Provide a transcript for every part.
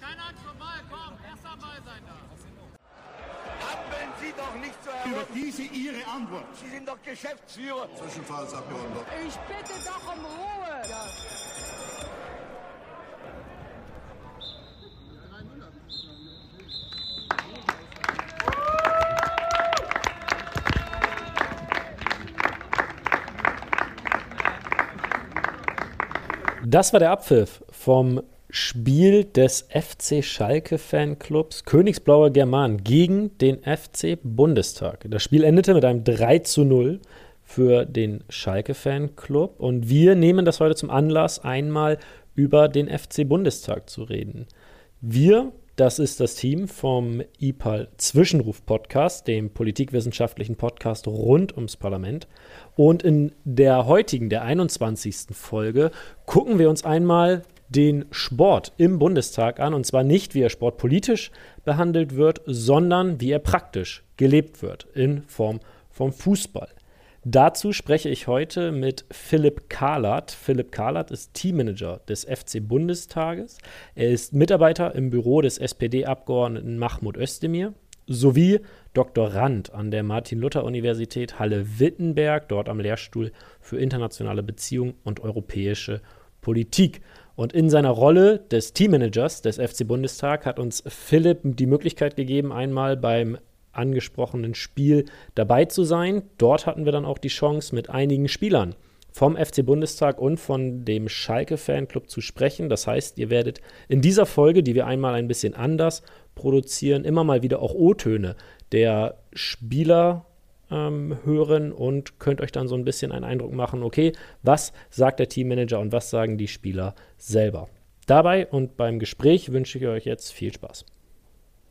Keiner zum Ball, komm, erster Ball sein da. Haben Sie doch nicht zu Über erwarten. diese Ihre Antwort. Sie sind doch Geschäftsführer. Zwischenfallsabgeordneter. Ich bitte doch um Ruhe. Das war der Abpfiff vom Spiel des FC Schalke Fanclubs Königsblauer German gegen den FC Bundestag. Das Spiel endete mit einem 3 zu 0 für den Schalke Fanclub und wir nehmen das heute zum Anlass, einmal über den FC Bundestag zu reden. Wir, das ist das Team vom IPAL Zwischenruf Podcast, dem politikwissenschaftlichen Podcast rund ums Parlament. Und in der heutigen, der 21. Folge, gucken wir uns einmal den Sport im Bundestag an. Und zwar nicht, wie er sportpolitisch behandelt wird, sondern wie er praktisch gelebt wird in Form vom Fußball. Dazu spreche ich heute mit Philipp Kahlert. Philipp Kahlert ist Teammanager des FC Bundestages. Er ist Mitarbeiter im Büro des SPD-Abgeordneten Mahmoud Özdemir sowie Doktorand an der Martin-Luther-Universität Halle-Wittenberg, dort am Lehrstuhl für internationale Beziehungen und europäische Politik. Und in seiner Rolle des Teammanagers des FC Bundestag hat uns Philipp die Möglichkeit gegeben, einmal beim angesprochenen Spiel dabei zu sein. Dort hatten wir dann auch die Chance, mit einigen Spielern vom FC Bundestag und von dem Schalke Fanclub zu sprechen. Das heißt, ihr werdet in dieser Folge, die wir einmal ein bisschen anders produzieren, immer mal wieder auch O-Töne der Spieler ähm, hören und könnt euch dann so ein bisschen einen Eindruck machen, okay, was sagt der Teammanager und was sagen die Spieler selber. Dabei und beim Gespräch wünsche ich euch jetzt viel Spaß.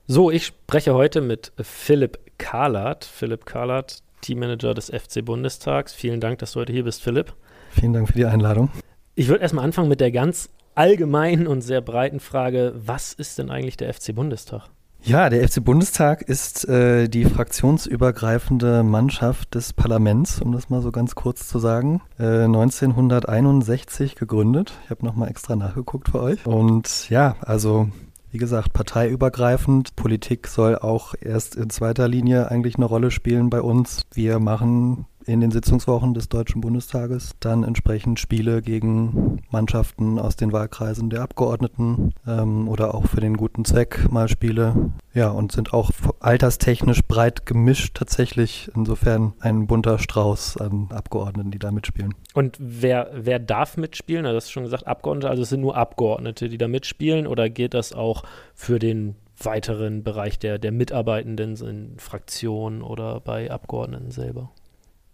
So, ich spreche heute mit Philipp Kahlert. Philipp Kahlert, Teammanager des FC Bundestags. Vielen Dank, dass du heute hier bist, Philipp. Vielen Dank für die Einladung. Ich würde erstmal anfangen mit der ganz allgemeinen und sehr breiten Frage, was ist denn eigentlich der FC Bundestag? Ja, der FC Bundestag ist äh, die fraktionsübergreifende Mannschaft des Parlaments, um das mal so ganz kurz zu sagen. Äh, 1961 gegründet. Ich habe nochmal extra nachgeguckt für euch. Und ja, also wie gesagt, parteiübergreifend. Politik soll auch erst in zweiter Linie eigentlich eine Rolle spielen bei uns. Wir machen in den Sitzungswochen des Deutschen Bundestages dann entsprechend Spiele gegen Mannschaften aus den Wahlkreisen der Abgeordneten ähm, oder auch für den guten Zweck mal Spiele. Ja, und sind auch alterstechnisch breit gemischt tatsächlich. Insofern ein bunter Strauß an Abgeordneten, die da mitspielen. Und wer, wer darf mitspielen? Also, das ist schon gesagt, Abgeordnete, also es sind nur Abgeordnete, die da mitspielen oder geht das auch für den weiteren Bereich der, der Mitarbeitenden in Fraktionen oder bei Abgeordneten selber?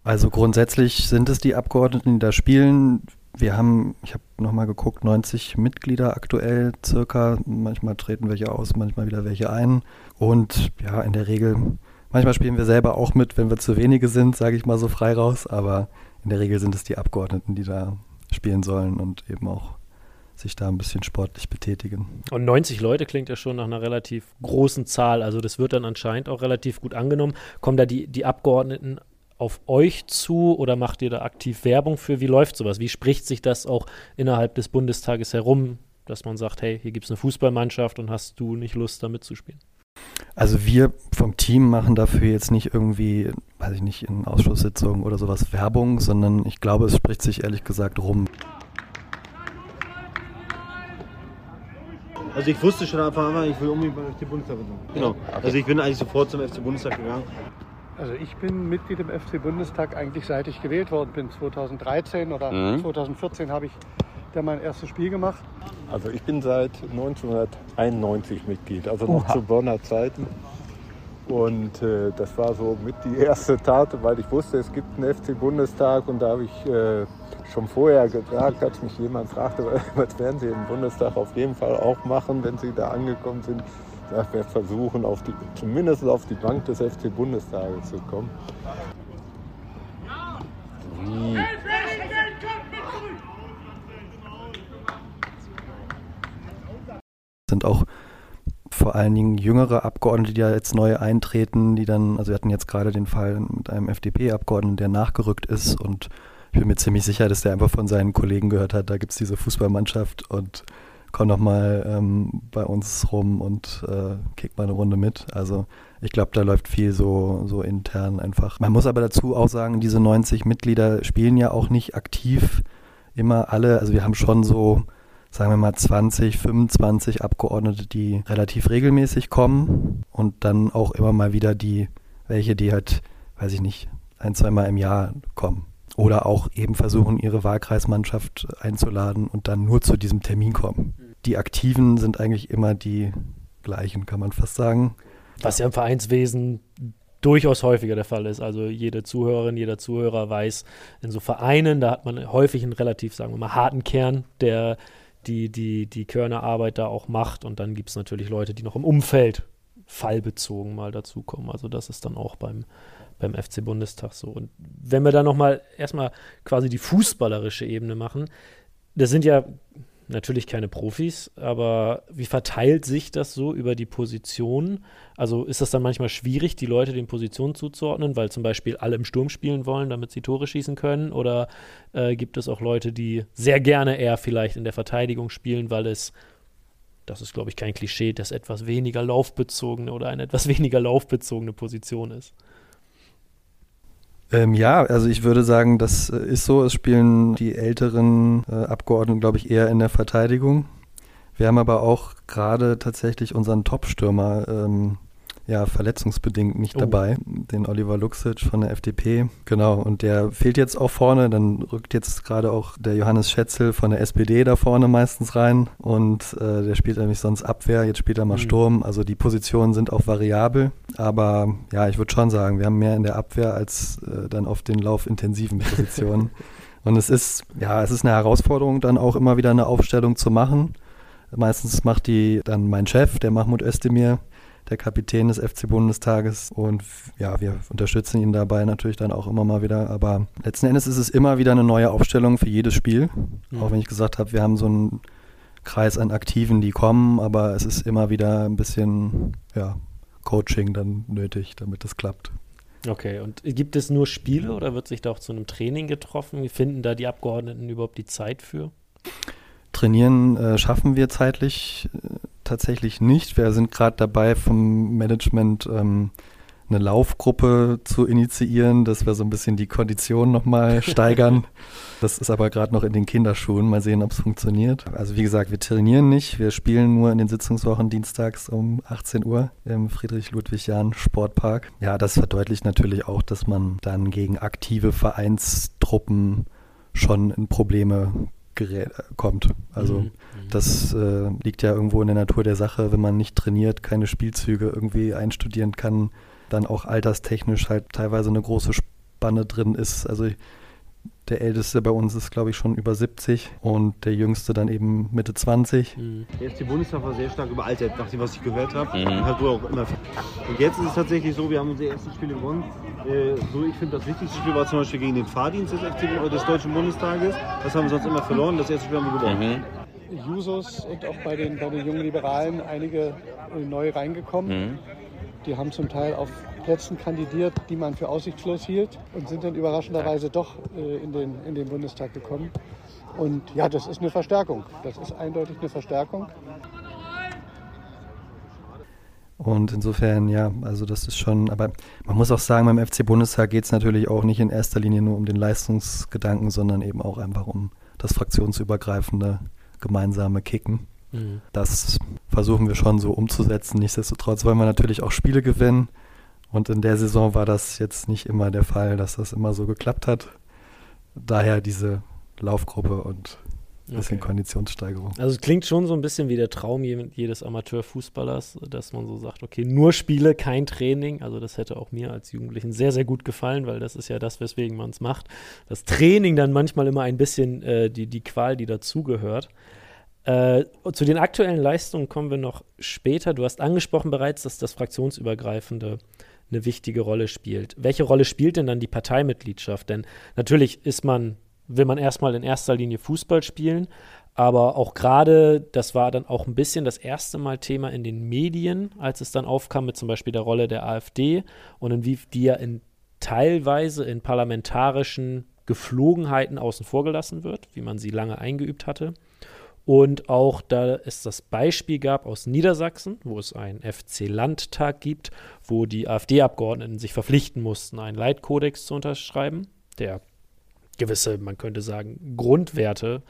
Also grundsätzlich sind es die Abgeordneten, die da spielen. Wir haben, ich habe nochmal geguckt, 90 Mitglieder aktuell circa. Manchmal treten welche aus, manchmal wieder welche ein. Und ja, in der Regel, manchmal spielen wir selber auch mit, wenn wir zu wenige sind, sage ich mal so frei raus. Aber in der Regel sind es die Abgeordneten, die da spielen sollen und eben auch sich da ein bisschen sportlich betätigen. Und 90 Leute klingt ja schon nach einer relativ großen Zahl. Also das wird dann anscheinend auch relativ gut angenommen. Kommen da die, die Abgeordneten auf euch zu oder macht ihr da aktiv Werbung für? Wie läuft sowas? Wie spricht sich das auch innerhalb des Bundestages herum, dass man sagt, hey, hier gibt es eine Fußballmannschaft und hast du nicht Lust, da mitzuspielen? Also wir vom Team machen dafür jetzt nicht irgendwie, weiß ich nicht, in Ausschusssitzungen oder sowas Werbung, sondern ich glaube, es spricht sich ehrlich gesagt rum. Also ich wusste schon an, ich will unbedingt beim FC Bundestag sein. Genau. Also ich bin eigentlich sofort zum FC Bundestag gegangen. Also ich bin Mitglied im FC Bundestag eigentlich seit ich gewählt worden bin. 2013 oder Mhm. 2014 habe ich da mein erstes Spiel gemacht. Also ich bin seit 1991 Mitglied, also noch zu Bonner Zeiten. Und äh, das war so mit die erste Tat, weil ich wusste, es gibt einen FC Bundestag und da habe ich äh, schon vorher gesagt, als mich jemand fragte, was werden Sie im Bundestag auf jeden Fall auch machen, wenn Sie da angekommen sind. Sag, wir versuchen, auf die, zumindest auf die Bank des FC Bundestages zu kommen. Wie? sind auch vor allen Dingen jüngere Abgeordnete, die ja jetzt neu eintreten, die dann, also wir hatten jetzt gerade den Fall mit einem FDP-Abgeordneten, der nachgerückt ist und ich bin mir ziemlich sicher, dass der einfach von seinen Kollegen gehört hat, da gibt es diese Fußballmannschaft und komm doch mal ähm, bei uns rum und äh, kick mal eine Runde mit. Also ich glaube, da läuft viel so, so intern einfach. Man muss aber dazu auch sagen, diese 90 Mitglieder spielen ja auch nicht aktiv immer alle. Also wir haben schon so, sagen wir mal, 20, 25 Abgeordnete, die relativ regelmäßig kommen und dann auch immer mal wieder die, welche, die halt, weiß ich nicht, ein, zweimal im Jahr kommen. Oder auch eben versuchen, ihre Wahlkreismannschaft einzuladen und dann nur zu diesem Termin kommen. Die Aktiven sind eigentlich immer die gleichen, kann man fast sagen. Was ja im Vereinswesen durchaus häufiger der Fall ist. Also jede Zuhörerin, jeder Zuhörer weiß, in so Vereinen, da hat man häufig einen relativ, sagen wir mal, harten Kern, der die, die, die Körnerarbeit da auch macht. Und dann gibt es natürlich Leute, die noch im Umfeld fallbezogen mal dazukommen. Also das ist dann auch beim, beim FC Bundestag so. Und wenn wir dann nochmal erstmal quasi die fußballerische Ebene machen, das sind ja natürlich keine Profis, aber wie verteilt sich das so über die Positionen? Also ist das dann manchmal schwierig, die Leute den Positionen zuzuordnen, weil zum Beispiel alle im Sturm spielen wollen, damit sie Tore schießen können? Oder äh, gibt es auch Leute, die sehr gerne eher vielleicht in der Verteidigung spielen, weil es das ist, glaube ich, kein Klischee, dass etwas weniger laufbezogene oder eine etwas weniger laufbezogene Position ist. Ähm, ja, also ich würde sagen, das äh, ist so. Es spielen die älteren äh, Abgeordneten, glaube ich, eher in der Verteidigung. Wir haben aber auch gerade tatsächlich unseren Top-Stürmer ähm, ja, verletzungsbedingt nicht oh. dabei, den Oliver Luxic von der FDP. Genau, und der fehlt jetzt auch vorne. Dann rückt jetzt gerade auch der Johannes Schätzel von der SPD da vorne meistens rein. Und äh, der spielt nämlich sonst Abwehr, jetzt spielt er mal mhm. Sturm. Also die Positionen sind auch variabel. Aber ja, ich würde schon sagen, wir haben mehr in der Abwehr als äh, dann auf den laufintensiven Positionen. und es ist, ja, es ist eine Herausforderung, dann auch immer wieder eine Aufstellung zu machen. Meistens macht die dann mein Chef, der Mahmoud Özdemir der Kapitän des FC Bundestages. Und ja, wir unterstützen ihn dabei natürlich dann auch immer mal wieder. Aber letzten Endes ist es immer wieder eine neue Aufstellung für jedes Spiel. Mhm. Auch wenn ich gesagt habe, wir haben so einen Kreis an Aktiven, die kommen, aber es ist immer wieder ein bisschen ja, Coaching dann nötig, damit es klappt. Okay, und gibt es nur Spiele oder wird sich da auch zu einem Training getroffen? Finden da die Abgeordneten überhaupt die Zeit für? Trainieren äh, schaffen wir zeitlich äh, tatsächlich nicht. Wir sind gerade dabei, vom Management ähm, eine Laufgruppe zu initiieren, dass wir so ein bisschen die Kondition nochmal steigern. Das ist aber gerade noch in den Kinderschuhen. Mal sehen, ob es funktioniert. Also wie gesagt, wir trainieren nicht. Wir spielen nur in den Sitzungswochen dienstags um 18 Uhr im Friedrich-Ludwig-Jahn Sportpark. Ja, das verdeutlicht natürlich auch, dass man dann gegen aktive Vereinstruppen schon in Probleme gerät, kommt. Also mhm. das äh, liegt ja irgendwo in der Natur der Sache, wenn man nicht trainiert, keine Spielzüge irgendwie einstudieren kann, dann auch alterstechnisch halt teilweise eine große Spanne drin ist. Also der Älteste bei uns ist, glaube ich, schon über 70 und der Jüngste dann eben Mitte 20. Mhm. Der erste Bundestag war sehr stark überaltert, nach dem, was ich gehört habe. Mhm. Und, halt auch immer und jetzt ist es tatsächlich so, wir haben unsere ersten Spiele gewonnen. Äh, so, ich finde, das wichtigste Spiel war zum Beispiel gegen den Fahrdienst des, FC, des Deutschen Bundestages. Das haben wir sonst immer verloren. Das erste Spiel haben wir gewonnen. Mhm. Jusos und auch bei den, bei den jungen Liberalen einige neu reingekommen. Mhm. Die haben zum Teil auf Plätzen kandidiert, die man für aussichtslos hielt und sind dann überraschenderweise doch äh, in, den, in den Bundestag gekommen. Und ja, das ist eine Verstärkung. Das ist eindeutig eine Verstärkung. Und insofern, ja, also das ist schon, aber man muss auch sagen, beim FC Bundestag geht es natürlich auch nicht in erster Linie nur um den Leistungsgedanken, sondern eben auch einfach um das fraktionsübergreifende gemeinsame Kicken. Mhm. Das versuchen wir schon so umzusetzen. Nichtsdestotrotz wollen wir natürlich auch Spiele gewinnen. Und in der Saison war das jetzt nicht immer der Fall, dass das immer so geklappt hat. Daher diese Laufgruppe und ein bisschen okay. Konditionssteigerung. Also es klingt schon so ein bisschen wie der Traum jedes Amateurfußballers, dass man so sagt, okay, nur Spiele, kein Training. Also das hätte auch mir als Jugendlichen sehr, sehr gut gefallen, weil das ist ja das, weswegen man es macht. Das Training dann manchmal immer ein bisschen äh, die, die Qual, die dazugehört. Äh, zu den aktuellen Leistungen kommen wir noch später. Du hast angesprochen bereits, dass das fraktionsübergreifende eine wichtige Rolle spielt. Welche Rolle spielt denn dann die Parteimitgliedschaft? Denn natürlich ist man, will man erstmal in erster Linie Fußball spielen, aber auch gerade, das war dann auch ein bisschen das erste Mal Thema in den Medien, als es dann aufkam mit zum Beispiel der Rolle der AfD und in wie die ja in teilweise in parlamentarischen Geflogenheiten außen vor gelassen wird, wie man sie lange eingeübt hatte. Und auch da es das Beispiel gab aus Niedersachsen, wo es einen FC-Landtag gibt, wo die AfD-Abgeordneten sich verpflichten mussten, einen Leitkodex zu unterschreiben, der gewisse, man könnte sagen, Grundwerte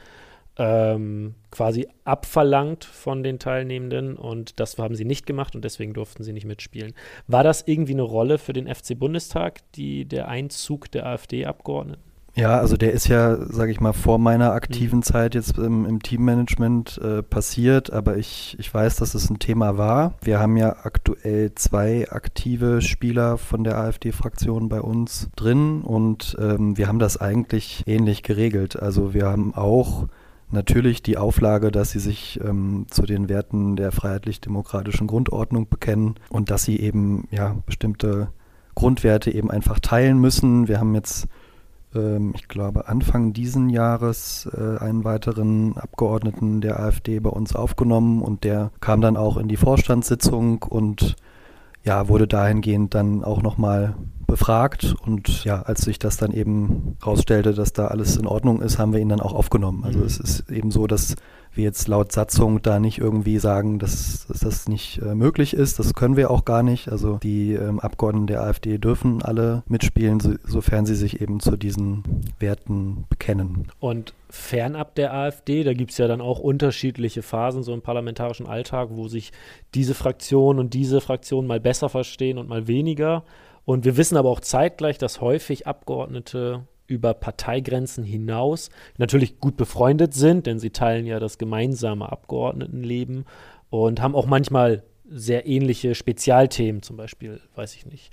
ähm, quasi abverlangt von den Teilnehmenden und das haben sie nicht gemacht und deswegen durften sie nicht mitspielen. War das irgendwie eine Rolle für den FC-Bundestag, der Einzug der AfD-Abgeordneten? Ja, also der ist ja, sage ich mal, vor meiner aktiven mhm. Zeit jetzt im, im Teammanagement äh, passiert, aber ich, ich weiß, dass es ein Thema war. Wir haben ja aktuell zwei aktive Spieler von der AfD-Fraktion bei uns drin und ähm, wir haben das eigentlich ähnlich geregelt. Also wir haben auch natürlich die Auflage, dass sie sich ähm, zu den Werten der freiheitlich-demokratischen Grundordnung bekennen und dass sie eben ja bestimmte Grundwerte eben einfach teilen müssen. Wir haben jetzt ähm, ich glaube, Anfang diesen Jahres äh, einen weiteren Abgeordneten der AfD bei uns aufgenommen und der kam dann auch in die Vorstandssitzung und ja, wurde dahingehend dann auch nochmal befragt und ja, als sich das dann eben rausstellte, dass da alles in Ordnung ist, haben wir ihn dann auch aufgenommen. Also mhm. es ist eben so, dass wir jetzt laut Satzung da nicht irgendwie sagen, dass, dass das nicht äh, möglich ist. Das können wir auch gar nicht. Also die ähm, Abgeordneten der AfD dürfen alle mitspielen, so, sofern sie sich eben zu diesen Werten bekennen. Und fernab der AfD, da gibt es ja dann auch unterschiedliche Phasen so im parlamentarischen Alltag, wo sich diese Fraktion und diese Fraktion mal besser verstehen und mal weniger. Und wir wissen aber auch zeitgleich, dass häufig Abgeordnete über Parteigrenzen hinaus natürlich gut befreundet sind, denn sie teilen ja das gemeinsame Abgeordnetenleben und haben auch manchmal sehr ähnliche Spezialthemen, zum Beispiel, weiß ich nicht,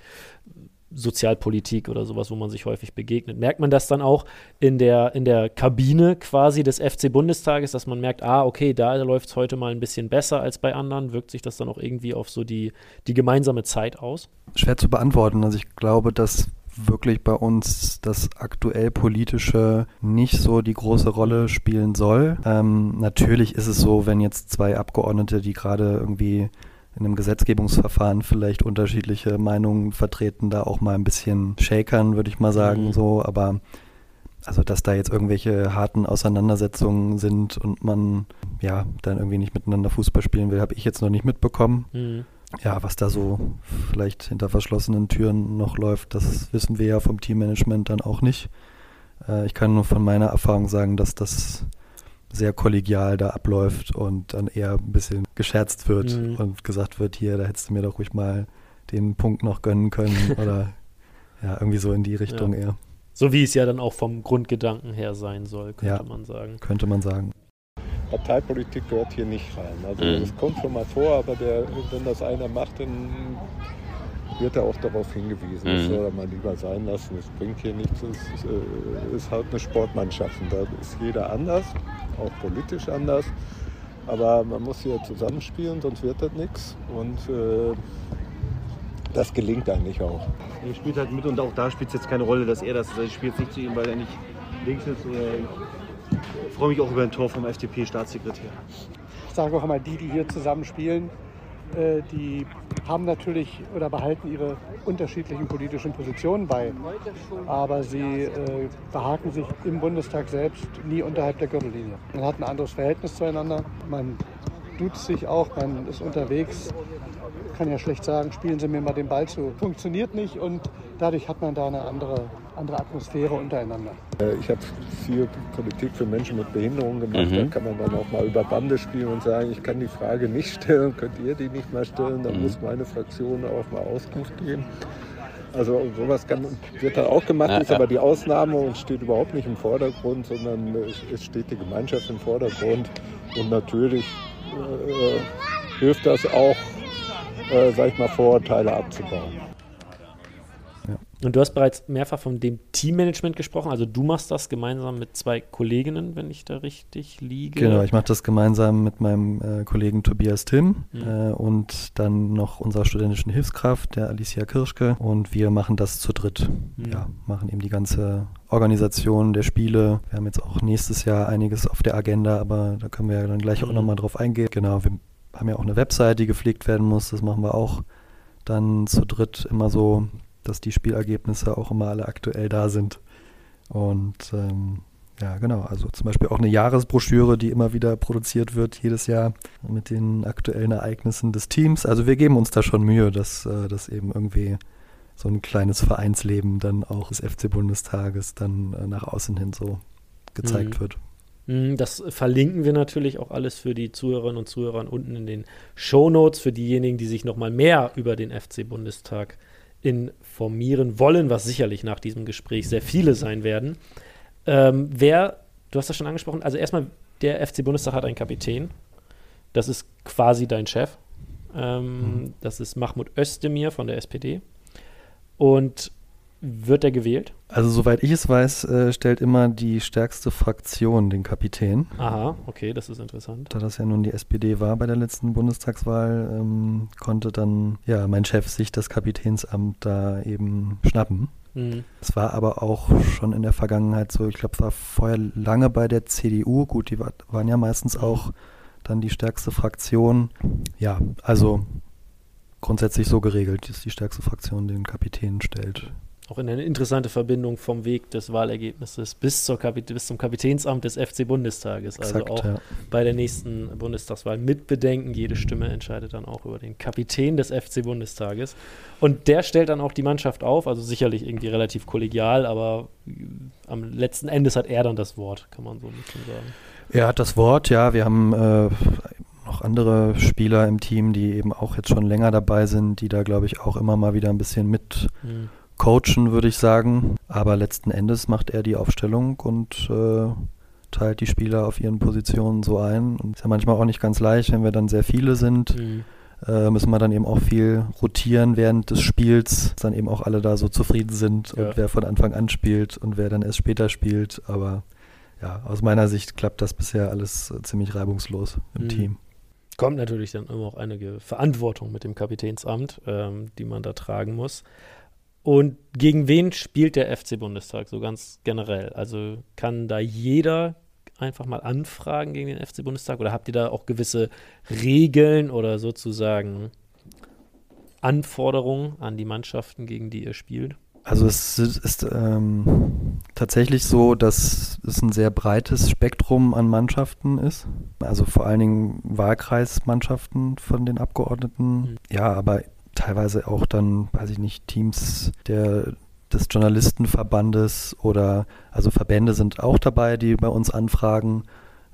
Sozialpolitik oder sowas, wo man sich häufig begegnet. Merkt man das dann auch in der, in der Kabine quasi des FC Bundestages, dass man merkt, ah, okay, da läuft es heute mal ein bisschen besser als bei anderen? Wirkt sich das dann auch irgendwie auf so die, die gemeinsame Zeit aus? Schwer zu beantworten. Also ich glaube, dass wirklich bei uns das aktuell politische nicht so die große Rolle spielen soll. Ähm, natürlich ist es so, wenn jetzt zwei Abgeordnete, die gerade irgendwie in einem Gesetzgebungsverfahren vielleicht unterschiedliche Meinungen vertreten, da auch mal ein bisschen shakern, würde ich mal sagen, mhm. so, aber also dass da jetzt irgendwelche harten Auseinandersetzungen sind und man ja dann irgendwie nicht miteinander Fußball spielen will, habe ich jetzt noch nicht mitbekommen. Mhm ja, was da so vielleicht hinter verschlossenen Türen noch läuft, das wissen wir ja vom Teammanagement dann auch nicht. Äh, ich kann nur von meiner Erfahrung sagen, dass das sehr kollegial da abläuft und dann eher ein bisschen gescherzt wird mhm. und gesagt wird, hier, da hättest du mir doch ruhig mal den Punkt noch gönnen können oder ja, irgendwie so in die Richtung ja. eher. So wie es ja dann auch vom Grundgedanken her sein soll, könnte ja, man sagen. Könnte man sagen. Parteipolitik gehört hier nicht rein. Also mhm. das kommt schon mal vor, aber der, wenn das einer macht, dann wird er auch darauf hingewiesen. Mhm. Das soll er mal lieber sein lassen. Es bringt hier nichts. Es ist, äh, halt eine Sportmannschaft. Und da ist jeder anders, auch politisch anders. Aber man muss hier zusammenspielen, sonst wird das nichts. Und äh, das gelingt eigentlich auch. Er spielt halt mit und auch da spielt es jetzt keine Rolle, dass er das ist. Also ich spiele nicht zu ihm, weil er nicht links ist oder ich freue mich auch über ein Tor vom FDP-Staatssekretär. Ich sage auch immer, die, die hier zusammen spielen, äh, die haben natürlich oder behalten ihre unterschiedlichen politischen Positionen bei. Aber sie äh, behaken sich im Bundestag selbst nie unterhalb der Gürtellinie. Man hat ein anderes Verhältnis zueinander. Man duzt sich auch, man ist unterwegs. Kann ja schlecht sagen, spielen Sie mir mal den Ball zu. Funktioniert nicht und dadurch hat man da eine andere andere Atmosphäre untereinander. Äh, ich habe viel Politik für Menschen mit Behinderung gemacht. Mhm. Da kann man dann auch mal über Bande spielen und sagen, ich kann die Frage nicht stellen, könnt ihr die nicht mal stellen, dann mhm. muss meine Fraktion auch mal Auskunft geben. Also sowas kann, wird dann auch gemacht, ja, ist ja. aber die Ausnahme und steht überhaupt nicht im Vordergrund, sondern es steht die Gemeinschaft im Vordergrund. Und natürlich hilft das auch, äh, sag ich mal, Vorurteile abzubauen. Und du hast bereits mehrfach von dem Teammanagement gesprochen. Also du machst das gemeinsam mit zwei Kolleginnen, wenn ich da richtig liege. Genau, ich mache das gemeinsam mit meinem äh, Kollegen Tobias Tim mhm. äh, und dann noch unserer studentischen Hilfskraft, der Alicia Kirschke. Und wir machen das zu dritt. Mhm. Ja, machen eben die ganze Organisation der Spiele. Wir haben jetzt auch nächstes Jahr einiges auf der Agenda, aber da können wir ja dann gleich mhm. auch nochmal drauf eingehen. Genau, wir haben ja auch eine Website, die gepflegt werden muss. Das machen wir auch dann zu dritt immer so dass die Spielergebnisse auch immer alle aktuell da sind. Und ähm, Ja, genau. Also zum Beispiel auch eine Jahresbroschüre, die immer wieder produziert wird, jedes Jahr mit den aktuellen Ereignissen des Teams. Also wir geben uns da schon Mühe, dass äh, das eben irgendwie so ein kleines Vereinsleben dann auch des FC-Bundestages dann äh, nach außen hin so gezeigt Mhm. wird. Mm, Das verlinken wir natürlich auch alles für die Zuhörerinnen und Zuhörer unten in den Shownotes, für diejenigen, die sich nochmal mehr über den FC-Bundestag informieren wollen, was sicherlich nach diesem Gespräch sehr viele sein werden. Ähm, wer, du hast das schon angesprochen, also erstmal, der FC-Bundestag hat einen Kapitän. Das ist quasi dein Chef. Ähm, Das ist Mahmoud Özdemir von der SPD. Und wird er gewählt? Also soweit ich es weiß, äh, stellt immer die stärkste Fraktion den Kapitän. Aha, okay, das ist interessant. Da das ja nun die SPD war bei der letzten Bundestagswahl, ähm, konnte dann ja mein Chef sich das Kapitänsamt da eben schnappen. Mhm. Es war aber auch schon in der Vergangenheit so, ich glaube, es war vorher lange bei der CDU. Gut, die wa- waren ja meistens auch dann die stärkste Fraktion. Ja, also grundsätzlich so geregelt, dass die stärkste Fraktion den Kapitän stellt. Auch in eine interessante Verbindung vom Weg des Wahlergebnisses bis, zur Kapit bis zum Kapitänsamt des FC Bundestages. Also Exakt, auch ja. bei der nächsten Bundestagswahl mit Bedenken. Jede Stimme entscheidet dann auch über den Kapitän des FC Bundestages. Und der stellt dann auch die Mannschaft auf, also sicherlich irgendwie relativ kollegial, aber am letzten Endes hat er dann das Wort, kann man so ein bisschen sagen. Er hat das Wort, ja. Wir haben äh, noch andere Spieler im Team, die eben auch jetzt schon länger dabei sind, die da, glaube ich, auch immer mal wieder ein bisschen mit Mhm. Coachen, würde ich sagen. Aber letzten Endes macht er die Aufstellung und äh, teilt die Spieler auf ihren Positionen so ein. Und ist ja manchmal auch nicht ganz leicht, wenn wir dann sehr viele sind. Mhm. Äh, müssen wir dann eben auch viel rotieren während des Spiels, dass dann eben auch alle da so zufrieden sind Ja. und wer von Anfang an spielt und wer dann erst später spielt. Aber ja, aus meiner Sicht klappt das bisher alles äh, ziemlich reibungslos im Mhm. Team. Kommt natürlich dann immer auch einige Verantwortung mit dem Kapitänsamt, ähm, die man da tragen muss. Und gegen wen spielt der FC Bundestag so ganz generell? Also kann da jeder einfach mal anfragen gegen den FC Bundestag oder habt ihr da auch gewisse Regeln oder sozusagen Anforderungen an die Mannschaften, gegen die ihr spielt? Also es ist, ähm, tatsächlich so, dass es ein sehr breites Spektrum an Mannschaften ist. Also vor allen Dingen Wahlkreismannschaften von den Abgeordneten. Mhm. Ja, aber teilweise auch dann, weiß ich nicht, Teams der, des Journalistenverbandes oder also Verbände sind auch dabei, die bei uns anfragen.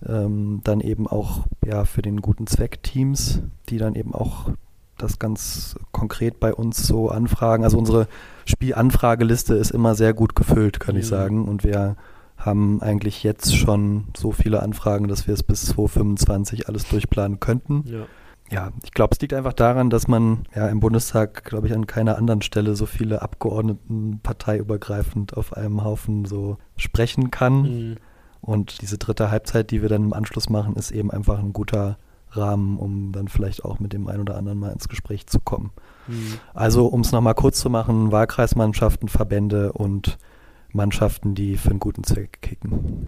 Ähm, dann eben auch ja für den guten Zweck Teams, die dann eben auch das ganz konkret bei uns so anfragen. Also unsere Spielanfrageliste ist immer sehr gut gefüllt, kann ich Mhm. sagen. Und wir haben eigentlich jetzt schon so viele Anfragen, dass wir es bis 2025 alles durchplanen könnten. Ja. Ja, ich glaube, es liegt einfach daran, dass man ja im Bundestag, glaube ich, an keiner anderen Stelle so viele Abgeordneten parteiübergreifend auf einem Haufen so sprechen kann. Mhm. Und diese dritte Halbzeit, die wir dann im Anschluss machen, ist eben einfach ein guter Rahmen, um dann vielleicht auch mit dem einen oder anderen mal ins Gespräch zu kommen. Mhm. Also, um es nochmal kurz zu machen, Wahlkreismannschaften, Verbände und Mannschaften, die für einen guten Zweck kicken.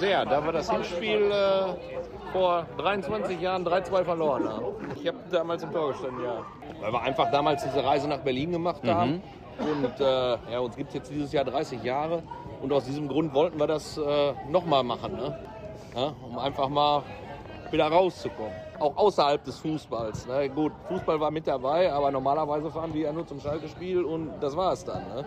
Sehr, da wir das Hinspiel äh, vor 23 Jahren 3-2 verloren haben. Ich habe damals im Tor gestanden, ja. Weil wir einfach damals diese Reise nach Berlin gemacht haben. Und äh, ja, uns gibt es jetzt dieses Jahr 30 Jahre. Und aus diesem Grund wollten wir das äh, nochmal machen. Ne? Ja, um einfach mal wieder rauszukommen. Auch außerhalb des Fußballs. Ne? Gut, Fußball war mit dabei, aber normalerweise fahren wir ja nur zum Schalke-Spiel und das war es dann. Ne?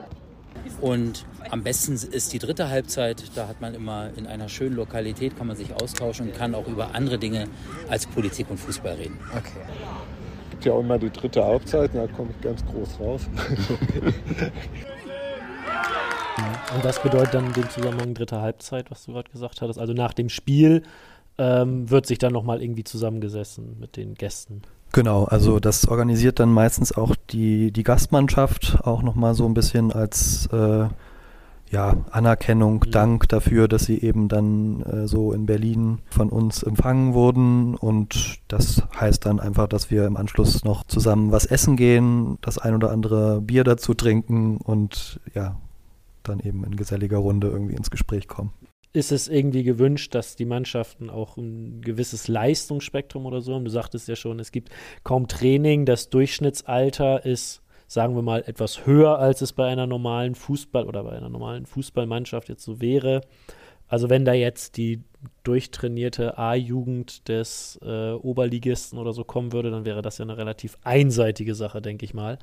Und am besten ist die dritte Halbzeit. Da hat man immer in einer schönen Lokalität, kann man sich austauschen und kann auch über andere Dinge als Politik und Fußball reden. Okay. Gibt ja auch immer die dritte Halbzeit, da komme ich ganz groß raus. Und das bedeutet dann in dem Zusammenhang dritte Halbzeit, was du gerade gesagt hattest. Also nach dem Spiel ähm, wird sich dann nochmal irgendwie zusammengesessen mit den Gästen. Genau, also das organisiert dann meistens auch die, die Gastmannschaft auch nochmal so ein bisschen als äh, ja, Anerkennung, Dank dafür, dass sie eben dann äh, so in Berlin von uns empfangen wurden. Und das heißt dann einfach, dass wir im Anschluss noch zusammen was essen gehen, das ein oder andere Bier dazu trinken und ja, dann eben in geselliger Runde irgendwie ins Gespräch kommen. Ist es irgendwie gewünscht, dass die Mannschaften auch ein gewisses Leistungsspektrum oder so haben? Du sagtest ja schon, es gibt kaum Training, das Durchschnittsalter ist sagen wir mal, etwas höher, als es bei einer normalen Fußball- oder bei einer normalen Fußballmannschaft jetzt so wäre. Also wenn da jetzt die durchtrainierte A-Jugend des äh, Oberligisten oder so kommen würde, dann wäre das ja eine relativ einseitige Sache, denke ich mal.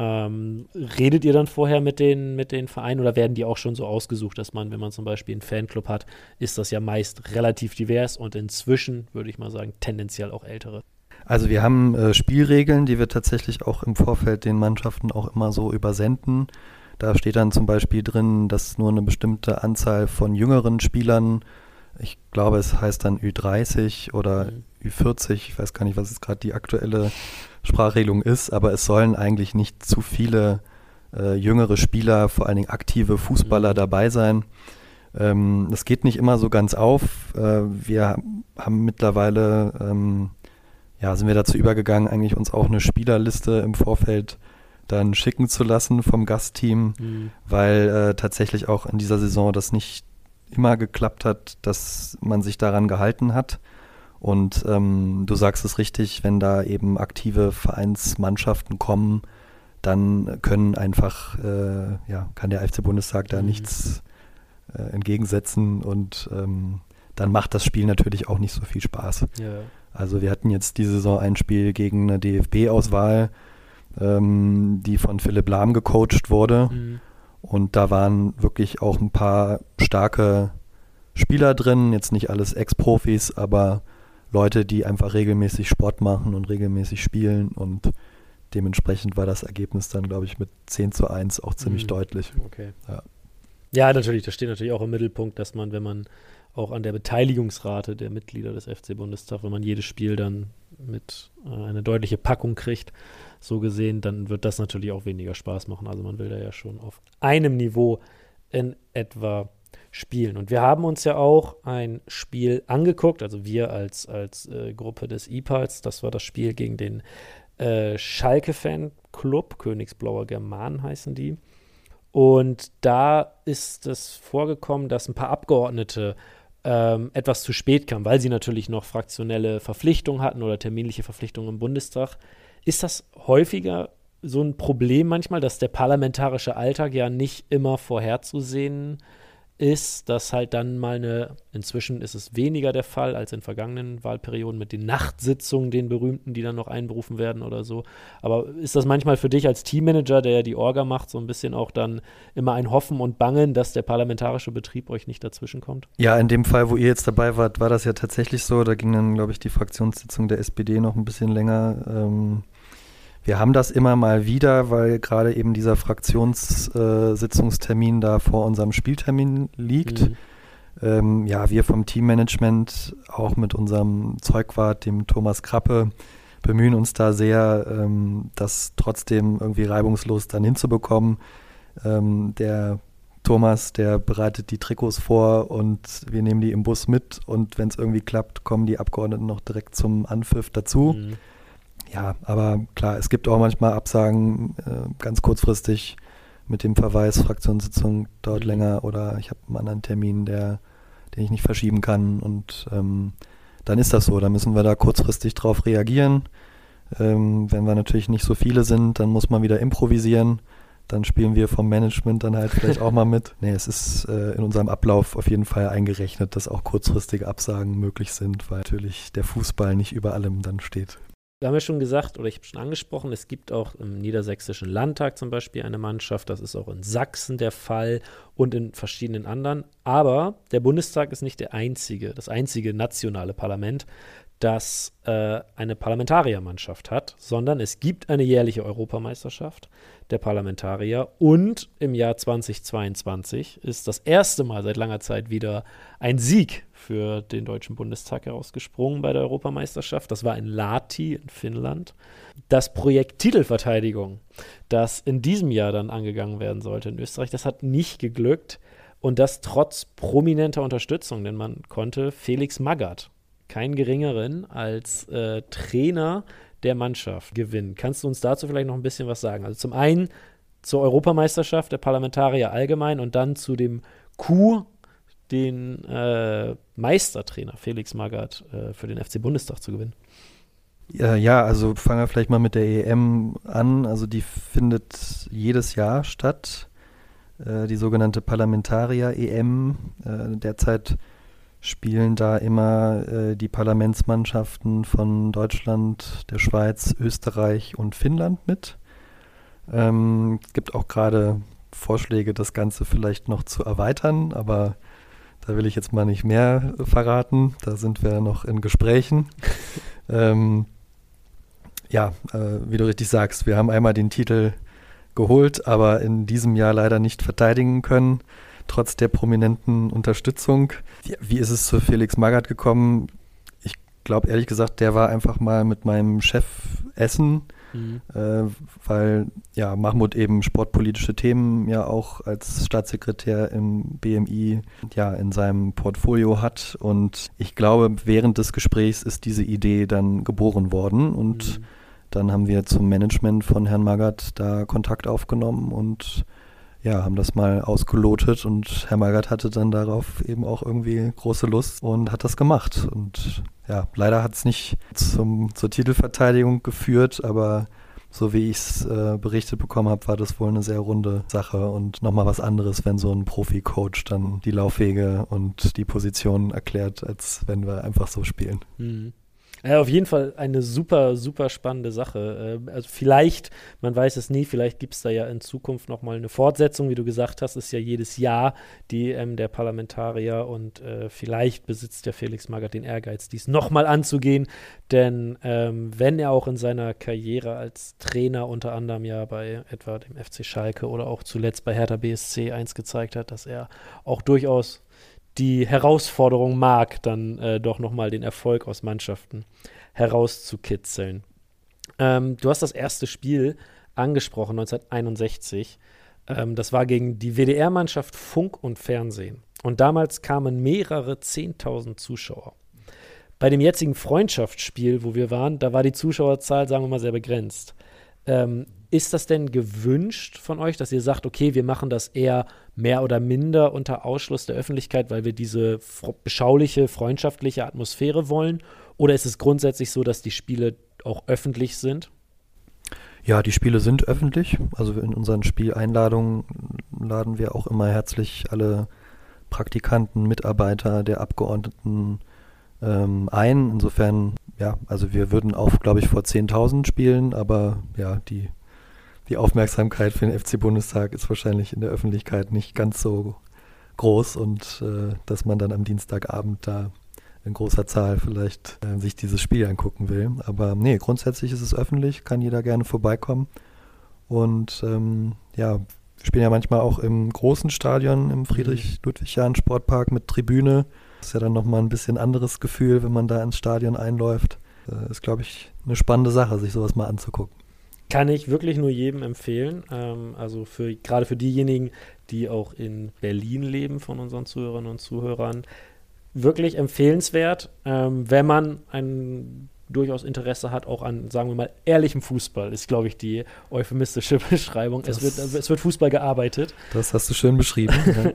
Ähm, redet ihr dann vorher mit den, mit den Vereinen oder werden die auch schon so ausgesucht, dass man, wenn man zum Beispiel einen Fanclub hat, ist das ja meist relativ divers und inzwischen, würde ich mal sagen, tendenziell auch ältere? Also wir haben äh, Spielregeln, die wir tatsächlich auch im Vorfeld den Mannschaften auch immer so übersenden. Da steht dann zum Beispiel drin, dass nur eine bestimmte Anzahl von jüngeren Spielern, ich glaube es heißt dann Ü30 oder mhm. Ü40, ich weiß gar nicht, was jetzt gerade die aktuelle Sprachregelung ist, aber es sollen eigentlich nicht zu viele äh, jüngere Spieler, vor allen Dingen aktive Fußballer mhm. dabei sein. Ähm, das geht nicht immer so ganz auf. Äh, wir haben mittlerweile, ähm, ja, sind wir dazu übergegangen, eigentlich uns auch eine Spielerliste im Vorfeld dann schicken zu lassen vom Gastteam, mhm. weil äh, tatsächlich auch in dieser Saison das nicht immer geklappt hat, dass man sich daran gehalten hat. Und ähm, du sagst es richtig, wenn da eben aktive Vereinsmannschaften kommen, dann können einfach, äh, ja, kann der FC Bundestag da mhm. nichts äh, entgegensetzen und ähm, dann macht das Spiel natürlich auch nicht so viel Spaß. Ja. Also wir hatten jetzt diese Saison ein Spiel gegen eine DFB-Auswahl, ähm, die von Philipp Lahm gecoacht wurde. Mhm. Und da waren wirklich auch ein paar starke Spieler drin, jetzt nicht alles Ex-Profis, aber Leute, die einfach regelmäßig Sport machen und regelmäßig spielen und dementsprechend war das Ergebnis dann, glaube ich, mit 10 zu 1 auch ziemlich mhm. deutlich. Okay. Ja. ja, natürlich, das steht natürlich auch im Mittelpunkt, dass man, wenn man auch an der Beteiligungsrate der Mitglieder des FC Bundestag, wenn man jedes Spiel dann mit äh, eine deutliche Packung kriegt, so gesehen, dann wird das natürlich auch weniger Spaß machen. Also man will da ja schon auf einem Niveau in etwa spielen. Und wir haben uns ja auch ein Spiel angeguckt, also wir als, als äh, Gruppe des IPALs, das war das Spiel gegen den äh, Schalke-Fan-Club, Königsblauer Germanen heißen die. Und da ist es vorgekommen, dass ein paar Abgeordnete ähm, etwas zu spät kamen, weil sie natürlich noch fraktionelle Verpflichtungen hatten oder terminliche Verpflichtungen im Bundestag. Ist das häufiger so ein Problem manchmal, dass der parlamentarische Alltag ja nicht immer vorherzusehen ist? Ist, dass halt dann mal eine, inzwischen ist es weniger der Fall als in vergangenen Wahlperioden mit den Nachtsitzungen, den berühmten, die dann noch einberufen werden oder so. Aber ist das manchmal für dich als Teammanager, der ja die Orga macht, so ein bisschen auch dann immer ein Hoffen und Bangen, dass der parlamentarische Betrieb euch nicht dazwischen kommt? Ja, in dem Fall, wo ihr jetzt dabei wart, war das ja tatsächlich so. Da ging dann, glaube ich, die Fraktionssitzung der SPD noch ein bisschen länger. Ähm wir haben das immer mal wieder, weil gerade eben dieser Fraktionssitzungstermin äh, da vor unserem Spieltermin liegt. Mhm. Ähm, ja, wir vom Teammanagement, auch mit unserem Zeugwart, dem Thomas Krappe, bemühen uns da sehr, ähm, das trotzdem irgendwie reibungslos dann hinzubekommen. Ähm, der Thomas, der bereitet die Trikots vor und wir nehmen die im Bus mit und wenn es irgendwie klappt, kommen die Abgeordneten noch direkt zum Anpfiff dazu. Mhm. Ja, aber klar, es gibt auch manchmal Absagen äh, ganz kurzfristig mit dem Verweis, Fraktionssitzung dauert mhm. länger oder ich habe einen anderen Termin, der, den ich nicht verschieben kann und ähm, dann ist das so. Dann müssen wir da kurzfristig drauf reagieren. Ähm, wenn wir natürlich nicht so viele sind, dann muss man wieder improvisieren. Dann spielen wir vom Management dann halt vielleicht auch mal mit. Nee, es ist äh, in unserem Ablauf auf jeden Fall eingerechnet, dass auch kurzfristige Absagen möglich sind, weil natürlich der Fußball nicht über allem dann steht. Wir haben ja schon gesagt, oder ich habe schon angesprochen, es gibt auch im Niedersächsischen Landtag zum Beispiel eine Mannschaft, das ist auch in Sachsen der Fall und in verschiedenen anderen. Aber der Bundestag ist nicht der einzige, das einzige nationale Parlament, das äh, eine Parlamentariermannschaft hat, sondern es gibt eine jährliche Europameisterschaft der Parlamentarier und im Jahr 2022 ist das erste Mal seit langer Zeit wieder ein Sieg für den Deutschen Bundestag herausgesprungen bei der Europameisterschaft. Das war in Lahti in Finnland. Das Projekt Titelverteidigung, das in diesem Jahr dann angegangen werden sollte in Österreich, das hat nicht geglückt und das trotz prominenter Unterstützung, denn man konnte Felix Magath keinen geringeren als äh, Trainer der Mannschaft gewinnen. Kannst du uns dazu vielleicht noch ein bisschen was sagen? Also zum einen zur Europameisterschaft der Parlamentarier allgemein und dann zu dem Coup, den äh, Meistertrainer Felix Magath äh, für den FC Bundestag zu gewinnen. Ja, also fangen wir vielleicht mal mit der EM an. Also die findet jedes Jahr statt, äh, die sogenannte Parlamentarier-EM. Äh, derzeit spielen da immer äh, die Parlamentsmannschaften von Deutschland, der Schweiz, Österreich und Finnland mit. Ähm, es gibt auch gerade Vorschläge, das Ganze vielleicht noch zu erweitern, aber da will ich jetzt mal nicht mehr verraten. Da sind wir noch in Gesprächen. ähm, ja, äh, wie du richtig sagst, wir haben einmal den Titel geholt, aber in diesem Jahr leider nicht verteidigen können, trotz der prominenten Unterstützung. Wie, wie ist es zu Felix Magath gekommen? Ich glaube ehrlich gesagt, der war einfach mal mit meinem Chef essen, mhm. äh, weil ja Mahmoud eben sportpolitische Themen ja auch als Staatssekretär im BMI ja in seinem Portfolio hat. Und ich glaube, während des Gesprächs ist diese Idee dann geboren worden. Und mhm. dann haben wir zum Management von Herrn Magath da Kontakt aufgenommen und ja, haben das mal ausgelotet und Herr Magath hatte dann darauf eben auch irgendwie große Lust und hat das gemacht. Und ja, leider hat es nicht zum, zur Titelverteidigung geführt, aber so wie ich es äh, berichtet bekommen habe, war das wohl eine sehr runde Sache und nochmal was anderes, wenn so ein Profi-Coach dann die Laufwege und die Positionen erklärt, als wenn wir einfach so spielen. Mhm. Ja, auf jeden Fall eine super, super spannende Sache. Ähm, also vielleicht, man weiß es nie, vielleicht gibt es da ja in Zukunft nochmal eine Fortsetzung, wie du gesagt hast, ist ja jedes Jahr die ähm, der Parlamentarier und äh, vielleicht besitzt der Felix Magath den Ehrgeiz, dies nochmal anzugehen, denn ähm, wenn er auch in seiner Karriere als Trainer unter anderem ja bei etwa dem FC Schalke oder auch zuletzt bei Hertha BSC eins gezeigt hat, dass er auch durchaus die Herausforderung mag, dann äh, doch nochmal den Erfolg aus Mannschaften herauszukitzeln. Ähm, du hast das erste Spiel angesprochen, 1961. Ähm, das war gegen die WDR-Mannschaft Funk und Fernsehen. Und damals kamen mehrere 10.000 Zuschauer. Bei dem jetzigen Freundschaftsspiel, wo wir waren, da war die Zuschauerzahl, sagen wir mal, sehr begrenzt. Ähm, ist das denn gewünscht von euch, dass ihr sagt, okay, wir machen das eher mehr oder minder unter Ausschluss der Öffentlichkeit, weil wir diese beschauliche, freundschaftliche Atmosphäre wollen? Oder ist es grundsätzlich so, dass die Spiele auch öffentlich sind? Ja, die Spiele sind öffentlich. Also in unseren Spieleinladungen laden wir auch immer herzlich alle Praktikanten, Mitarbeiter der Abgeordneten ähm, ein. Insofern, ja, also wir würden auch, glaube ich, vor 10.000 spielen, aber ja, die die Aufmerksamkeit für den FC-Bundestag ist wahrscheinlich in der Öffentlichkeit nicht ganz so groß und äh, dass man dann am Dienstagabend da in großer Zahl vielleicht äh, sich dieses Spiel angucken will. Aber nee, grundsätzlich ist es öffentlich, kann jeder gerne vorbeikommen. Und ähm, ja, wir spielen ja manchmal auch im großen Stadion, im Friedrich-Ludwig-Jahn-Sportpark mit Tribüne. Das ist ja dann nochmal ein bisschen anderes Gefühl, wenn man da ins Stadion einläuft. Äh, ist, glaube ich, eine spannende Sache, sich sowas mal anzugucken. Kann ich wirklich nur jedem empfehlen. Ähm, also für, gerade für diejenigen, die auch in Berlin leben, von unseren Zuhörerinnen und Zuhörern, wirklich empfehlenswert, ähm, wenn man ein durchaus Interesse hat, auch an, sagen wir mal, ehrlichem Fußball, ist, glaube ich, die euphemistische Beschreibung. es wird, es wird Fußball gearbeitet. Das hast du schön beschrieben.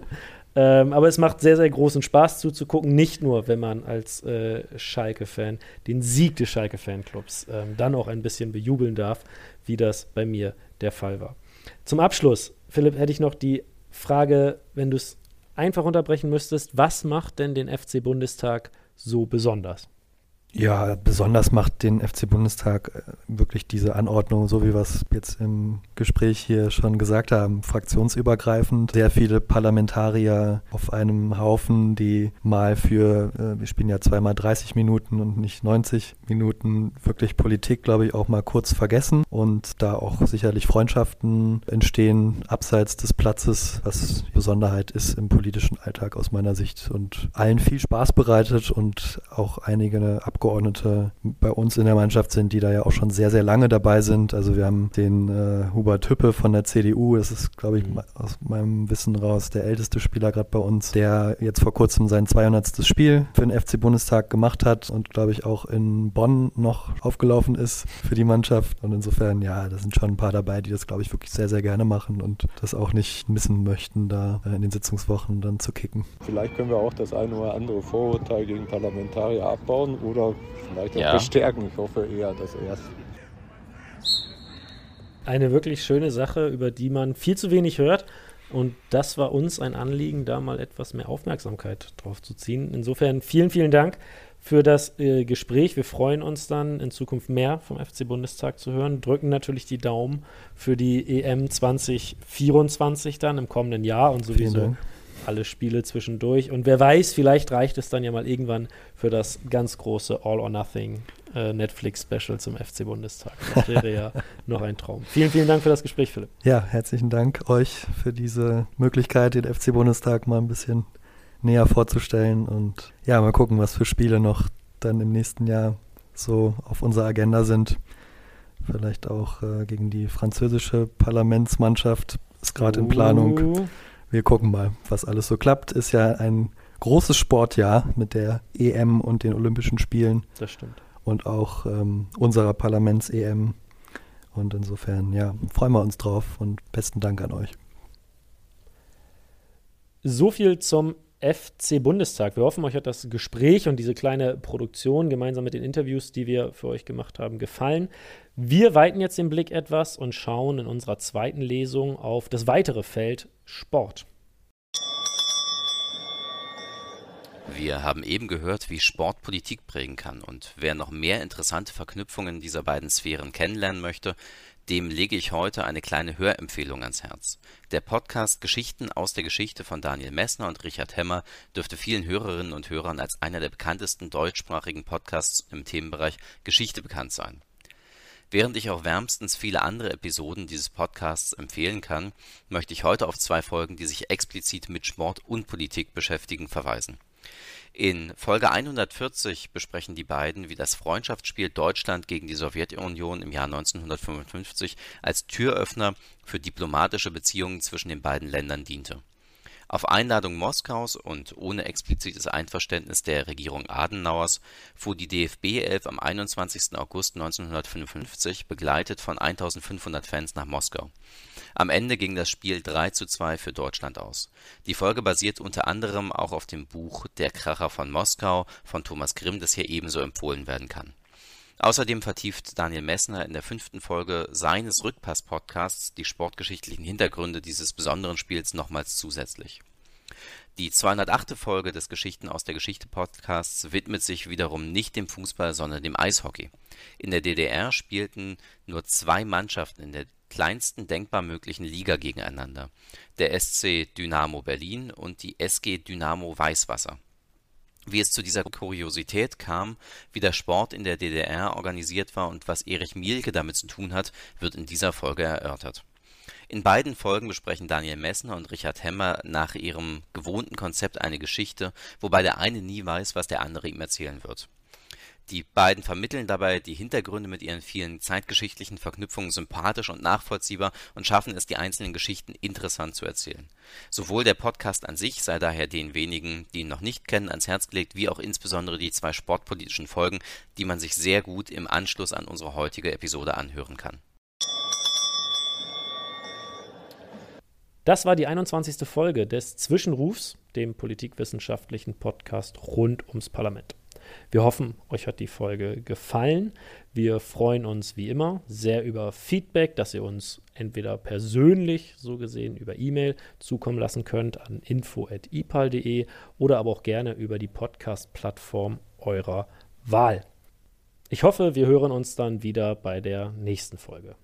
Ähm, aber es macht sehr, sehr großen Spaß zuzugucken, nicht nur, wenn man als äh, Schalke-Fan den Sieg des Schalke-Fanclubs ähm, dann auch ein bisschen bejubeln darf, wie das bei mir der Fall war. Zum Abschluss, Philipp, hätte ich noch die Frage, wenn du es einfach unterbrechen müsstest, was macht denn den FC Bundestag so besonders? Ja, besonders macht den FC Bundestag äh, wirklich diese Anordnung, so wie wir es jetzt im Gespräch hier schon gesagt haben, fraktionsübergreifend. Sehr viele Parlamentarier auf einem Haufen, die mal für, äh, wir spielen ja zweimal 30 Minuten und nicht 90 Minuten, wirklich Politik, glaube ich, auch mal kurz vergessen und da auch sicherlich Freundschaften entstehen abseits des Platzes, was Besonderheit ist im politischen Alltag aus meiner Sicht und allen viel Spaß bereitet und auch einige Abgeordnete Abgeordnete bei uns in der Mannschaft sind, die da ja auch schon sehr, sehr lange dabei sind. Also wir haben den äh, Hubert Hüppe von der CDU, das ist, glaube ich, mhm. aus meinem Wissen raus der älteste Spieler gerade bei uns, der jetzt vor kurzem sein 200. Spiel für den FC Bundestag gemacht hat und, glaube ich, auch in Bonn noch aufgelaufen ist für die Mannschaft. Und insofern, ja, da sind schon ein paar dabei, die das, glaube ich, wirklich sehr, sehr gerne machen und das auch nicht missen möchten, da äh, in den Sitzungswochen dann zu kicken. Vielleicht können wir auch das eine oder andere Vorurteil gegen Parlamentarier abbauen oder vielleicht auch Ja. bestärken. Ich hoffe eher das erste. Eine wirklich schöne Sache, über die man viel zu wenig hört. Und das war uns ein Anliegen, da mal etwas mehr Aufmerksamkeit drauf zu ziehen. Insofern vielen, vielen Dank für das äh, Gespräch. Wir freuen uns dann in Zukunft mehr vom FC Bundestag zu hören. Drücken natürlich die Daumen für die EM 2024 dann im kommenden Jahr und Vielen sowieso Dank. Alle Spiele zwischendurch. Und wer weiß, vielleicht reicht es dann ja mal irgendwann für das ganz große All or Nothing äh, Netflix-Special zum FC Bundestag. Das wäre ja noch ein Traum. Vielen, vielen Dank für das Gespräch, Philipp. Ja, herzlichen Dank euch für diese Möglichkeit, den FC Bundestag mal ein bisschen näher vorzustellen und ja, mal gucken, was für Spiele noch dann im nächsten Jahr so auf unserer Agenda sind. Vielleicht auch äh, gegen die französische Parlamentsmannschaft ist gerade in Planung. Wir gucken mal, was alles so klappt. Ist ja ein großes Sportjahr mit der EM und den Olympischen Spielen Das stimmt. und auch ähm, unserer Parlaments-EM. Und insofern, ja, freuen wir uns drauf und besten Dank an euch. So viel zum FC Bundestag. Wir hoffen, euch hat das Gespräch und diese kleine Produktion gemeinsam mit den Interviews, die wir für euch gemacht haben, gefallen. Wir weiten jetzt den Blick etwas und schauen in unserer zweiten Lesung auf das weitere Feld Sport. Wir haben eben gehört, wie Sport Politik prägen kann. Und wer noch mehr interessante Verknüpfungen dieser beiden Sphären kennenlernen möchte, dem lege ich heute eine kleine Hörempfehlung ans Herz. Der Podcast Geschichten aus der Geschichte von Daniel Messner und Richard Hemmer dürfte vielen Hörerinnen und Hörern als einer der bekanntesten deutschsprachigen Podcasts im Themenbereich Geschichte bekannt sein. Während ich auch wärmstens viele andere Episoden dieses Podcasts empfehlen kann, möchte ich heute auf zwei Folgen, die sich explizit mit Sport und Politik beschäftigen, verweisen. In Folge 140 besprechen die beiden, wie das Freundschaftsspiel Deutschland gegen die Sowjetunion im Jahr 1955 als Türöffner für diplomatische Beziehungen zwischen den beiden Ländern diente. Auf Einladung Moskaus und ohne explizites Einverständnis der Regierung Adenauers fuhr die DFB 11 am 21. August 1955 begleitet von 1500 Fans nach Moskau. Am Ende ging das Spiel 3 zu 2 für Deutschland aus. Die Folge basiert unter anderem auch auf dem Buch Der Kracher von Moskau von Thomas Grimm, das hier ebenso empfohlen werden kann. Außerdem vertieft Daniel Messner in der fünften Folge seines Rückpass-Podcasts die sportgeschichtlichen Hintergründe dieses besonderen Spiels nochmals zusätzlich. Die 208. Folge des Geschichten aus der Geschichte Podcasts widmet sich wiederum nicht dem Fußball, sondern dem Eishockey. In der DDR spielten nur zwei Mannschaften in der kleinsten denkbar möglichen Liga gegeneinander. Der SC Dynamo Berlin und die SG Dynamo Weißwasser. Wie es zu dieser Kuriosität kam, wie der Sport in der DDR organisiert war und was Erich Mielke damit zu tun hat, wird in dieser Folge erörtert. In beiden Folgen besprechen Daniel Messner und Richard Hemmer nach ihrem gewohnten Konzept eine Geschichte, wobei der eine nie weiß, was der andere ihm erzählen wird. Die beiden vermitteln dabei die Hintergründe mit ihren vielen zeitgeschichtlichen Verknüpfungen sympathisch und nachvollziehbar und schaffen es, die einzelnen Geschichten interessant zu erzählen. Sowohl der Podcast an sich sei daher den wenigen, die ihn noch nicht kennen, ans Herz gelegt, wie auch insbesondere die zwei sportpolitischen Folgen, die man sich sehr gut im Anschluss an unsere heutige Episode anhören kann. Das war die 21. Folge des Zwischenrufs, dem politikwissenschaftlichen Podcast rund ums Parlament. Wir hoffen, euch hat die Folge gefallen. Wir freuen uns wie immer sehr über Feedback, das ihr uns entweder persönlich, so gesehen, über E-Mail zukommen lassen könnt an info.ipal.de oder aber auch gerne über die Podcast-Plattform eurer Wahl. Ich hoffe, wir hören uns dann wieder bei der nächsten Folge.